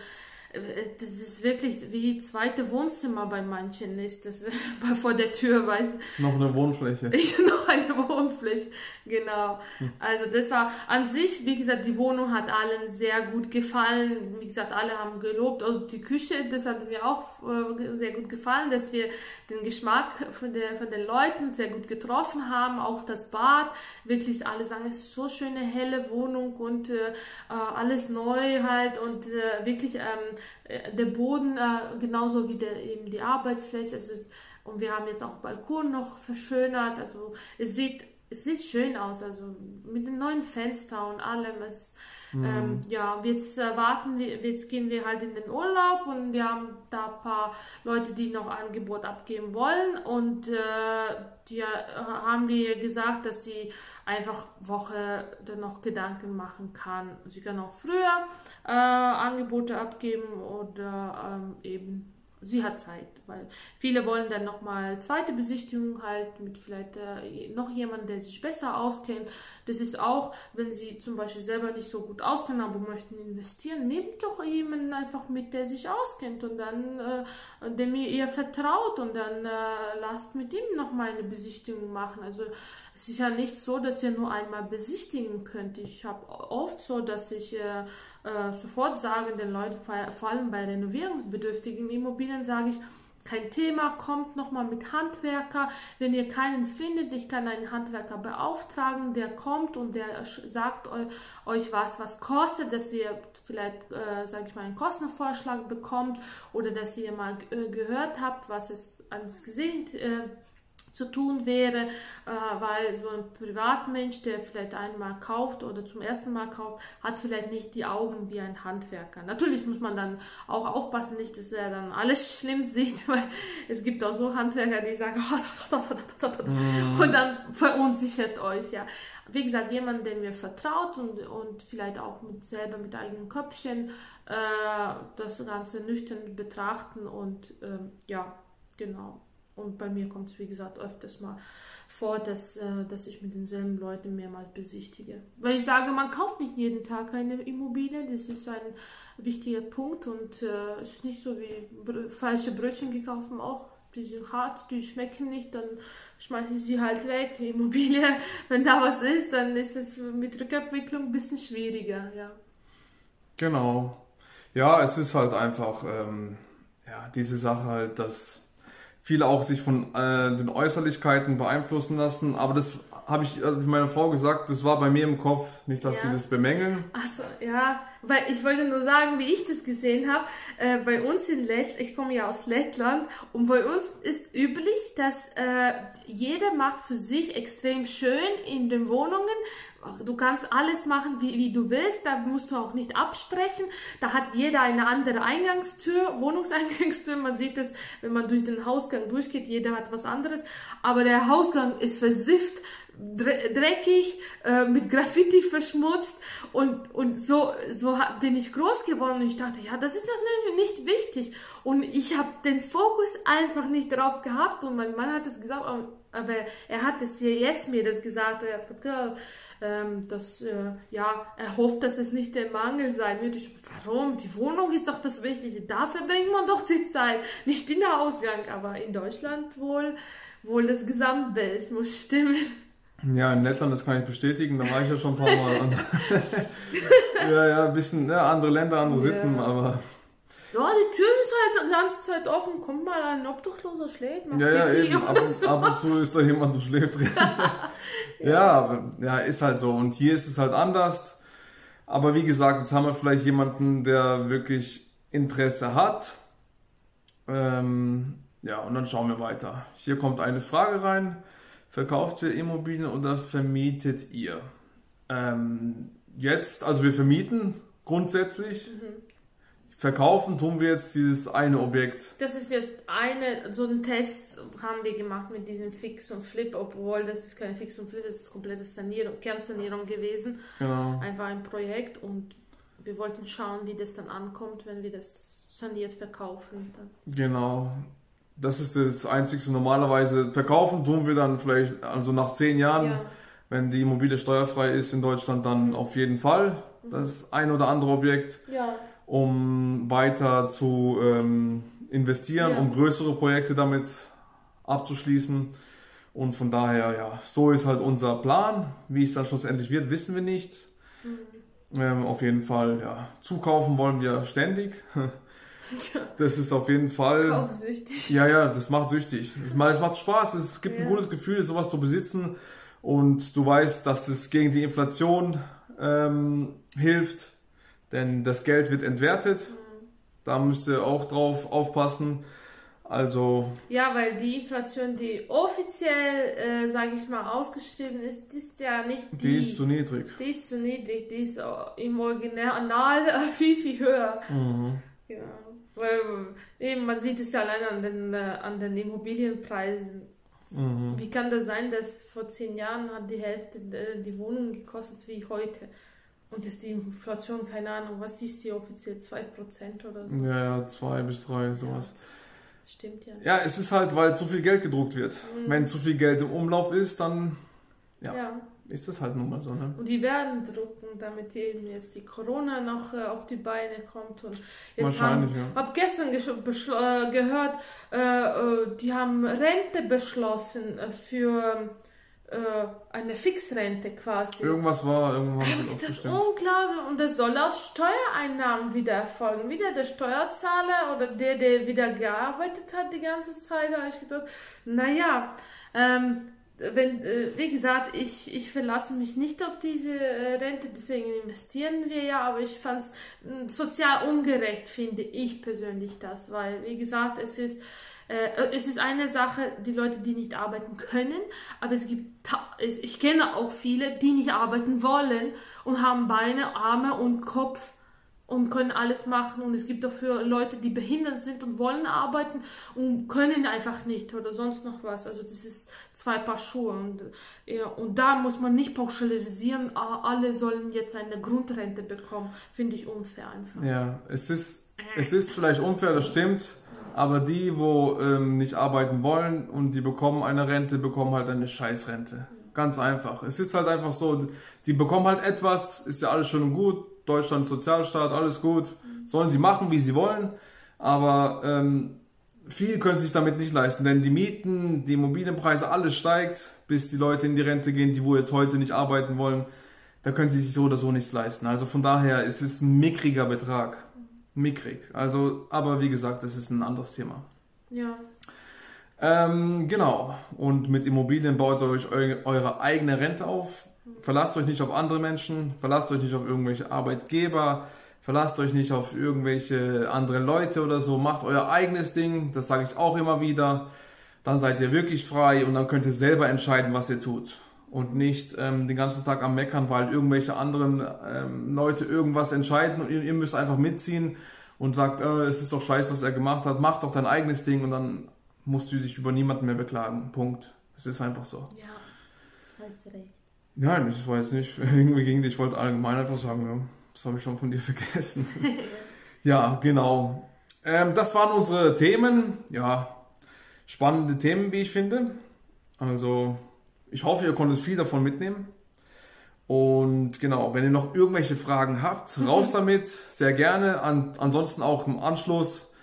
das ist wirklich wie zweite Wohnzimmer bei manchen ist das <laughs> vor der Tür, weiß Noch eine Wohnfläche. <laughs> noch eine Wohnfläche, genau. Also das war an sich, wie gesagt, die Wohnung hat allen sehr gut gefallen. Wie gesagt, alle haben gelobt. Also die Küche, das hat mir auch äh, sehr gut gefallen, dass wir den Geschmack von, der, von den Leuten sehr gut getroffen haben. Auch das Bad, wirklich alle sagen, es ist so schöne helle Wohnung und äh, alles neu halt und äh, wirklich ähm, äh, der Boden äh, genauso wie der, eben die Arbeitsfläche. Also und wir haben jetzt auch Balkon noch verschönert. Also es sieht, es sieht schön aus, also mit den neuen Fenstern und allem. Es, ähm, ja, jetzt äh, warten wir, jetzt gehen wir halt in den Urlaub und wir haben da ein paar Leute, die noch Angebot abgeben wollen und äh, die äh, haben wir gesagt, dass sie einfach Woche dann noch Gedanken machen kann. Sie kann auch früher äh, Angebote abgeben oder ähm, eben sie hat Zeit, weil viele wollen dann nochmal zweite Besichtigung halt mit vielleicht äh, noch jemandem, der sich besser auskennt. Das ist auch, wenn sie zum Beispiel selber nicht so gut auskennen, aber möchten investieren, nehmt doch jemanden einfach mit, der sich auskennt und dann, äh, dem ihr, ihr vertraut und dann äh, lasst mit ihm nochmal eine Besichtigung machen. Also es ist ja nicht so, dass ihr nur einmal besichtigen könnt. Ich habe oft so, dass ich äh, äh, sofort sage den Leuten, vor allem bei renovierungsbedürftigen Immobilien, sage ich, kein Thema, kommt nochmal mit Handwerker. Wenn ihr keinen findet, ich kann einen Handwerker beauftragen, der kommt und der sagt euch was, was kostet, dass ihr vielleicht, äh, sage ich mal, einen Kostenvorschlag bekommt oder dass ihr mal äh, gehört habt, was es ans Gesicht äh, zu tun wäre, äh, weil so ein Privatmensch, der vielleicht einmal kauft oder zum ersten Mal kauft, hat vielleicht nicht die Augen wie ein Handwerker. Natürlich muss man dann auch aufpassen, nicht, dass er dann alles <laughs> schlimm sieht, <laughs> weil es gibt auch so Handwerker, die sagen, und dann verunsichert euch, ja. Wie gesagt, jemand, der mir vertraut und, und vielleicht auch mit, selber mit eigenem Köpfchen äh, das Ganze nüchtern betrachten und äh, ja, genau. Und bei mir kommt es, wie gesagt, öfters mal vor, dass, äh, dass ich mit denselben Leuten mehrmals besichtige. Weil ich sage, man kauft nicht jeden Tag eine Immobilie, das ist ein wichtiger Punkt und äh, es ist nicht so wie br falsche Brötchen gekauft auch. Die sind hart, die schmecken nicht, dann schmeiße ich sie halt weg. <laughs> Immobilie, wenn da was ist, dann ist es mit Rückabwicklung ein bisschen schwieriger, ja. Genau. Ja, es ist halt einfach, ähm, ja, diese Sache halt, dass viele auch sich von äh, den Äußerlichkeiten beeinflussen lassen. Aber das habe ich, hab ich meiner Frau gesagt, das war bei mir im Kopf, nicht, dass ja. sie das bemängeln. Achso, ja, weil ich wollte nur sagen, wie ich das gesehen habe. Äh, bei uns in Lettland, ich komme ja aus Lettland, und bei uns ist üblich, dass äh, jeder macht für sich extrem schön in den Wohnungen. Du kannst alles machen, wie, wie du willst, da musst du auch nicht absprechen. Da hat jeder eine andere Eingangstür, Wohnungseingangstür. Man sieht es, wenn man durch den Hausgang durchgeht, jeder hat was anderes. Aber der Hausgang ist versifft dreckig, äh, mit Graffiti verschmutzt und, und so, so bin ich groß geworden und ich dachte, ja, das ist das nicht wichtig. Und ich habe den Fokus einfach nicht drauf gehabt und mein Mann hat es gesagt, aber er hat es jetzt mir das gesagt, er hat gesagt, ähm, dass, äh, ja, er hofft, dass es nicht der Mangel sein wird. Ich, warum? Die Wohnung ist doch das Wichtige, da verbringt man doch die Zeit, nicht in der Ausgang, aber in Deutschland wohl, wohl das Gesamtbild muss stimmen. Ja, in Lettland, das kann ich bestätigen, da war ich ja schon ein paar Mal. <laughs> ja, ja, ein bisschen ne, andere Länder, andere Sitten, ja. aber. Ja, die Tür ist halt die ganze Zeit offen. Kommt mal ein Obdachloser schlägt. Ja, ja, eben. Ab und, ab und, zu ist da jemand, der schläft drin. <laughs> <laughs> ja, ja, aber, ja, ist halt so. Und hier ist es halt anders. Aber wie gesagt, jetzt haben wir vielleicht jemanden, der wirklich Interesse hat. Ähm, ja, und dann schauen wir weiter. Hier kommt eine Frage rein. Verkauft ihr Immobilien oder vermietet ihr? Ähm, jetzt, also wir vermieten grundsätzlich. Mhm. Verkaufen tun wir jetzt dieses eine Objekt. Das ist jetzt eine, so ein Test haben wir gemacht mit diesem Fix und Flip, obwohl das ist kein Fix und Flip, das ist komplette Sanierung, Kernsanierung gewesen. Genau. Einfach ein Projekt und wir wollten schauen, wie das dann ankommt, wenn wir das saniert verkaufen. Dann. Genau. Das ist das Einzige. Normalerweise verkaufen tun wir dann vielleicht, also nach zehn Jahren, ja. wenn die Immobilie steuerfrei ist in Deutschland, dann auf jeden Fall das ein oder andere Objekt, ja. um weiter zu ähm, investieren, ja. um größere Projekte damit abzuschließen. Und von daher, ja, so ist halt unser Plan. Wie es dann schlussendlich wird, wissen wir nicht. Mhm. Ähm, auf jeden Fall, ja, zukaufen wollen wir ständig. <laughs> <laughs> Das ist auf jeden Fall. Kaufsüchtig. Ja, ja, das macht süchtig. Es macht Spaß, es gibt ja. ein gutes Gefühl, sowas zu besitzen. Und du weißt, dass es gegen die Inflation ähm, hilft, denn das Geld wird entwertet. Mhm. Da müsst ihr auch drauf aufpassen. Also, Ja, weil die Inflation, die offiziell, äh, sage ich mal, ausgeschrieben ist, die ist ja nicht die. die ist zu niedrig. die ist zu niedrig, die ist äh, im Original <laughs> viel, viel höher. Mhm. Ja. Weil eben, man sieht es ja allein an den, äh, an den Immobilienpreisen. Mhm. Wie kann das sein, dass vor zehn Jahren hat die Hälfte äh, die Wohnung gekostet wie heute? Und ist die Inflation, keine Ahnung, was ist sie offiziell? 2% oder so? Ja, ja, zwei bis drei, sowas. Das stimmt ja. Ja, es ist halt, weil zu viel Geld gedruckt wird. Mhm. Wenn zu viel Geld im Umlauf ist, dann ja. ja. Ist das halt nun mal so, ne? Und die werden drucken, damit eben jetzt die Corona noch äh, auf die Beine kommt. Und jetzt Wahrscheinlich, haben, ja. hab gestern äh, gehört, äh, äh, die haben Rente beschlossen äh, für äh, eine Fixrente quasi. Irgendwas war, irgendwann haben sie das unglaublich. Und das soll aus Steuereinnahmen wieder erfolgen. Wieder der Steuerzahler oder der, der wieder gearbeitet hat die ganze Zeit, habe ich gedacht, naja, ähm, wenn, äh, wie gesagt, ich, ich verlasse mich nicht auf diese äh, Rente, deswegen investieren wir ja, aber ich fand es sozial ungerecht, finde ich persönlich das, weil, wie gesagt, es ist, äh, es ist eine Sache, die Leute, die nicht arbeiten können, aber es gibt, ich kenne auch viele, die nicht arbeiten wollen und haben Beine, Arme und Kopf und können alles machen. Und es gibt dafür Leute, die behindert sind und wollen arbeiten und können einfach nicht oder sonst noch was. Also das ist zwei Paar Schuhe. Und, ja, und da muss man nicht pauschalisieren, ah, alle sollen jetzt eine Grundrente bekommen. Finde ich unfair einfach. Ja, es ist, es ist vielleicht unfair, das stimmt. Aber die, wo ähm, nicht arbeiten wollen und die bekommen eine Rente, bekommen halt eine Scheißrente. Ganz einfach. Es ist halt einfach so, die bekommen halt etwas, ist ja alles schön und gut. Deutschland Sozialstaat, alles gut. Sollen sie machen, wie sie wollen. Aber ähm, viel können sich damit nicht leisten, denn die Mieten, die Immobilienpreise, alles steigt, bis die Leute in die Rente gehen, die wo jetzt heute nicht arbeiten wollen. Da können sie sich so oder so nichts leisten. Also von daher ist es ein mickriger Betrag. Mickrig. Also, aber wie gesagt, das ist ein anderes Thema. Ja. Ähm, genau. Und mit Immobilien baut ihr euch eu eure eigene Rente auf. Verlasst euch nicht auf andere Menschen, verlasst euch nicht auf irgendwelche Arbeitgeber, verlasst euch nicht auf irgendwelche andere Leute oder so. Macht euer eigenes Ding, das sage ich auch immer wieder. Dann seid ihr wirklich frei und dann könnt ihr selber entscheiden, was ihr tut. Und nicht ähm, den ganzen Tag am Meckern, weil irgendwelche anderen ähm, Leute irgendwas entscheiden und ihr, ihr müsst einfach mitziehen und sagt, äh, es ist doch scheiße, was er gemacht hat, mach doch dein eigenes Ding und dann musst du dich über niemanden mehr beklagen. Punkt. Es ist einfach so. Ja. Hast recht. Nein, ich weiß nicht <laughs> irgendwie gegen dich. Ich wollte allgemein einfach sagen, ja, das habe ich schon von dir <laughs> vergessen. <laughs> ja, genau. Ähm, das waren unsere Themen. Ja, spannende Themen, wie ich finde. Also, ich hoffe, ihr konntet viel davon mitnehmen. Und genau, wenn ihr noch irgendwelche Fragen habt, raus damit, sehr gerne. An, ansonsten auch im Anschluss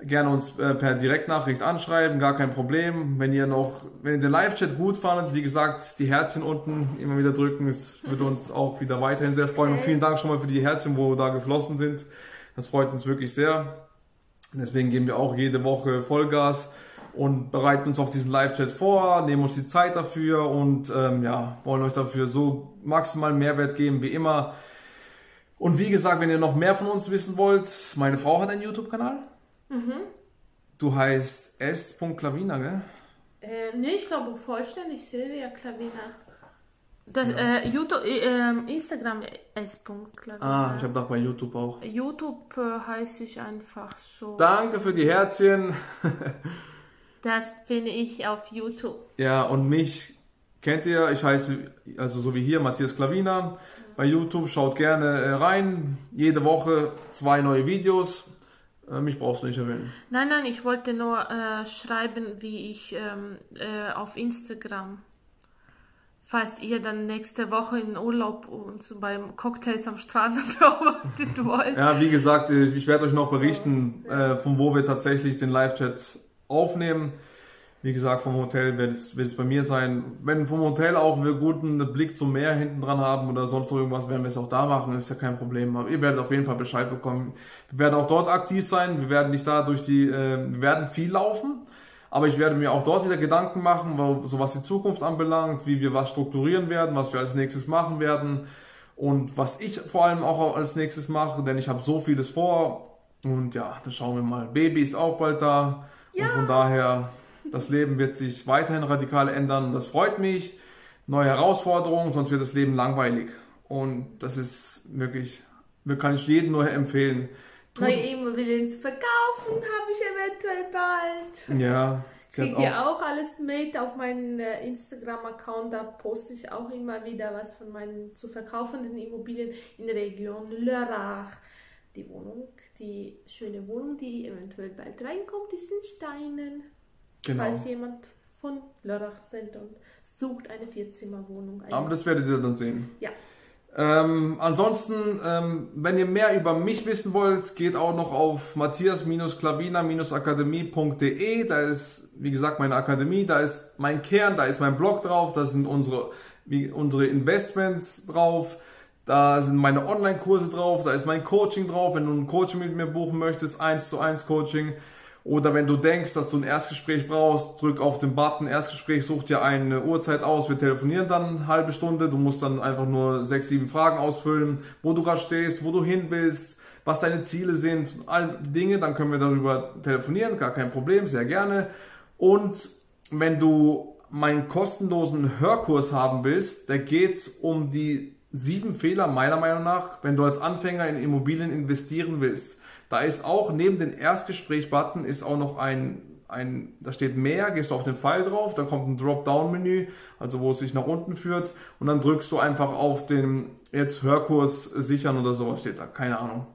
gerne uns äh, per Direktnachricht anschreiben, gar kein Problem. Wenn ihr noch, wenn ihr den Live-Chat gut fandet, wie gesagt, die Herzchen unten immer wieder drücken, es wird uns auch wieder weiterhin sehr freuen. Und vielen Dank schon mal für die Herzchen, wo da geflossen sind. Das freut uns wirklich sehr. Deswegen geben wir auch jede Woche Vollgas und bereiten uns auf diesen Live-Chat vor, nehmen uns die Zeit dafür und ähm, ja, wollen euch dafür so maximalen Mehrwert geben wie immer. Und wie gesagt, wenn ihr noch mehr von uns wissen wollt, meine Frau hat einen YouTube-Kanal. Du heißt s.klavina, gell? Äh, nee, ich glaube vollständig Silvia Klavina. Das, äh, YouTube, äh, ähm, Instagram S. Klavina. Ah, ich habe gedacht bei YouTube auch. YouTube äh, heiße ich einfach so. Danke für die Herzchen. <laughs> Das bin ich auf YouTube. Ja, und mich kennt ihr, ich heiße, also so wie hier, Matthias Klavina. Bei YouTube schaut gerne äh, rein. Jede Woche zwei neue Videos. Äh, mich brauchst du nicht erwähnen. Nein, nein, ich wollte nur äh, schreiben, wie ich ähm, äh, auf Instagram. Falls ihr dann nächste Woche in Urlaub uns beim Cocktails am Strand <laughs> beobachtet wollt. Ja, wie gesagt, äh, ich werde euch noch berichten, äh, von wo wir tatsächlich den Live-Chat aufnehmen. Wie gesagt, vom Hotel wird es, wird es bei mir sein. Wenn vom Hotel auch wir guten Blick zum Meer hinten dran haben oder sonst irgendwas, werden wir es auch da machen, ist ja kein Problem. Aber ihr werdet auf jeden Fall Bescheid bekommen. Wir werden auch dort aktiv sein. Wir werden nicht da durch die, äh, wir werden viel laufen. Aber ich werde mir auch dort wieder Gedanken machen, so was die Zukunft anbelangt, wie wir was strukturieren werden, was wir als nächstes machen werden und was ich vor allem auch als nächstes mache, denn ich habe so vieles vor und ja, dann schauen wir mal. Baby ist auch bald da Und von daher, das Leben wird sich weiterhin radikal ändern. Das freut mich. Neue Herausforderungen, sonst wird das Leben langweilig. Und das ist wirklich, kann ich jedem nur empfehlen. Neue Immobilien zu verkaufen, habe ich eventuell bald. Ja. <laughs> Kriegt ihr auch alles mit auf meinem äh, Instagram-Account, da poste ich auch immer wieder was von meinen zu verkaufenden Immobilien in der Region Lörrach. Die Wohnung, die schöne Wohnung, die eventuell bald reinkommt, ist in Steinen. Genau. Falls jemand von Lörrach sind und sucht eine Vierzimmerwohnung. Eine Aber das werdet ihr dann sehen. ja. Ähm, ansonsten, ähm, wenn ihr mehr über mich wissen wollt, geht auch noch auf matthias-klavina-akademie.de. Da ist, wie gesagt, meine Akademie, da ist mein Kern, da ist mein Blog drauf, da sind unsere, wie, unsere Investments drauf, da sind meine Online-Kurse drauf, da ist mein Coaching drauf. Wenn du ein Coaching mit mir buchen möchtest, 1 zu 1 Coaching, oder wenn du denkst, dass du ein Erstgespräch brauchst, drück auf den Button Erstgespräch, such dir eine Uhrzeit aus, wir telefonieren dann eine halbe Stunde. Du musst dann einfach nur sechs, sieben Fragen ausfüllen, wo du gerade stehst, wo du hin willst, was deine Ziele sind, all Dinge, dann können wir darüber telefonieren, gar kein Problem, sehr gerne. Und wenn du meinen kostenlosen Hörkurs haben willst, der geht um die sieben Fehler meiner Meinung nach, wenn du als Anfänger in Immobilien investieren willst. Da ist auch neben den Erstgespräch-Button ist auch noch ein, ein, da steht mehr, gehst du auf den Pfeil drauf, da kommt ein Dropdown-Menü, also wo es sich nach unten führt und dann drückst du einfach auf den jetzt Hörkurs sichern oder sowas steht da, keine Ahnung.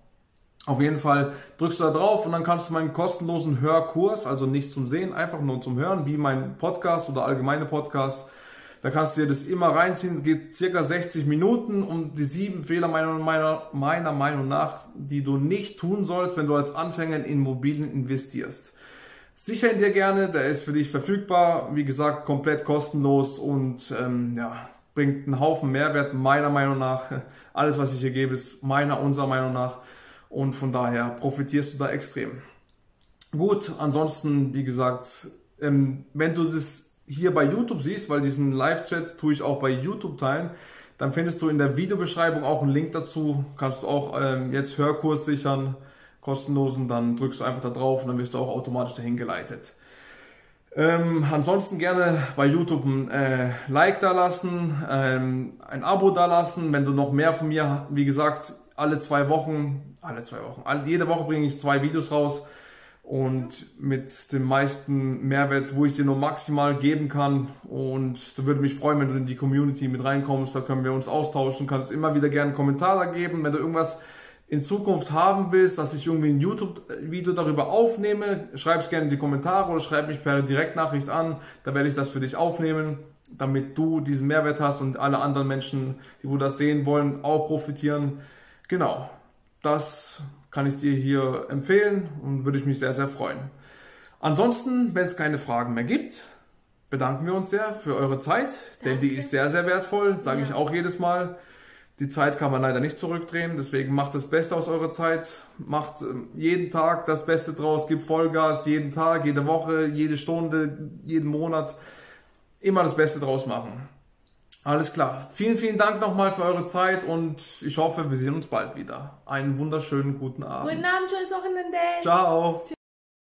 Auf jeden Fall drückst du da drauf und dann kannst du meinen kostenlosen Hörkurs, also nicht zum Sehen, einfach nur zum Hören, wie mein Podcast oder allgemeine Podcasts, da kannst du dir das immer reinziehen. geht circa 60 Minuten um die sieben Fehler meiner, meiner, meiner Meinung nach, die du nicht tun sollst, wenn du als Anfänger in Immobilien investierst. Sicher ihn dir gerne, der ist für dich verfügbar. Wie gesagt, komplett kostenlos und ähm, ja, bringt einen Haufen Mehrwert meiner Meinung nach. <laughs> Alles, was ich hier gebe, ist meiner, unserer Meinung nach. Und von daher profitierst du da extrem. Gut, ansonsten, wie gesagt, ähm, wenn du das hier bei YouTube siehst, weil diesen Live-Chat tue ich auch bei YouTube teilen, dann findest du in der Videobeschreibung auch einen Link dazu. Kannst du auch ähm, jetzt Hörkurs sichern, kostenlosen, dann drückst du einfach da drauf und dann wirst du auch automatisch dahin geleitet. Ähm, ansonsten gerne bei YouTube ein äh, Like da lassen, ähm, ein Abo da lassen. Wenn du noch mehr von mir, wie gesagt, alle zwei Wochen, alle zwei Wochen, alle, jede Woche bringe ich zwei Videos raus und mit dem meisten Mehrwert, wo ich dir nur maximal geben kann. Und da würde mich freuen, wenn du in die Community mit reinkommst. Da können wir uns austauschen. Kannst immer wieder gerne einen Kommentar da geben. Wenn du irgendwas in Zukunft haben willst, dass ich irgendwie ein YouTube-Video darüber aufnehme, schreib es gerne in die Kommentare oder schreib mich per Direktnachricht an. Da werde ich das für dich aufnehmen, damit du diesen Mehrwert hast und alle anderen Menschen, die wo das sehen wollen, auch profitieren. Genau. Das kann ich dir hier empfehlen und würde ich mich sehr, sehr freuen. Ansonsten, wenn es keine Fragen mehr gibt, bedanken wir uns sehr für eure Zeit, denn die ist sehr, sehr wertvoll, sage ja. ich auch jedes Mal. Die Zeit kann man leider nicht zurückdrehen, deswegen macht das Beste aus eurer Zeit, macht ähm, jeden Tag das Beste draus, gibt Vollgas jeden Tag, jede Woche, jede Stunde, jeden Monat, immer das Beste draus machen. Alles klar. Vielen, vielen Dank nochmal für eure Zeit und ich hoffe, wir sehen uns bald wieder. Einen wunderschönen guten Abend. Guten Abend, schönes Wochenende. Ciao.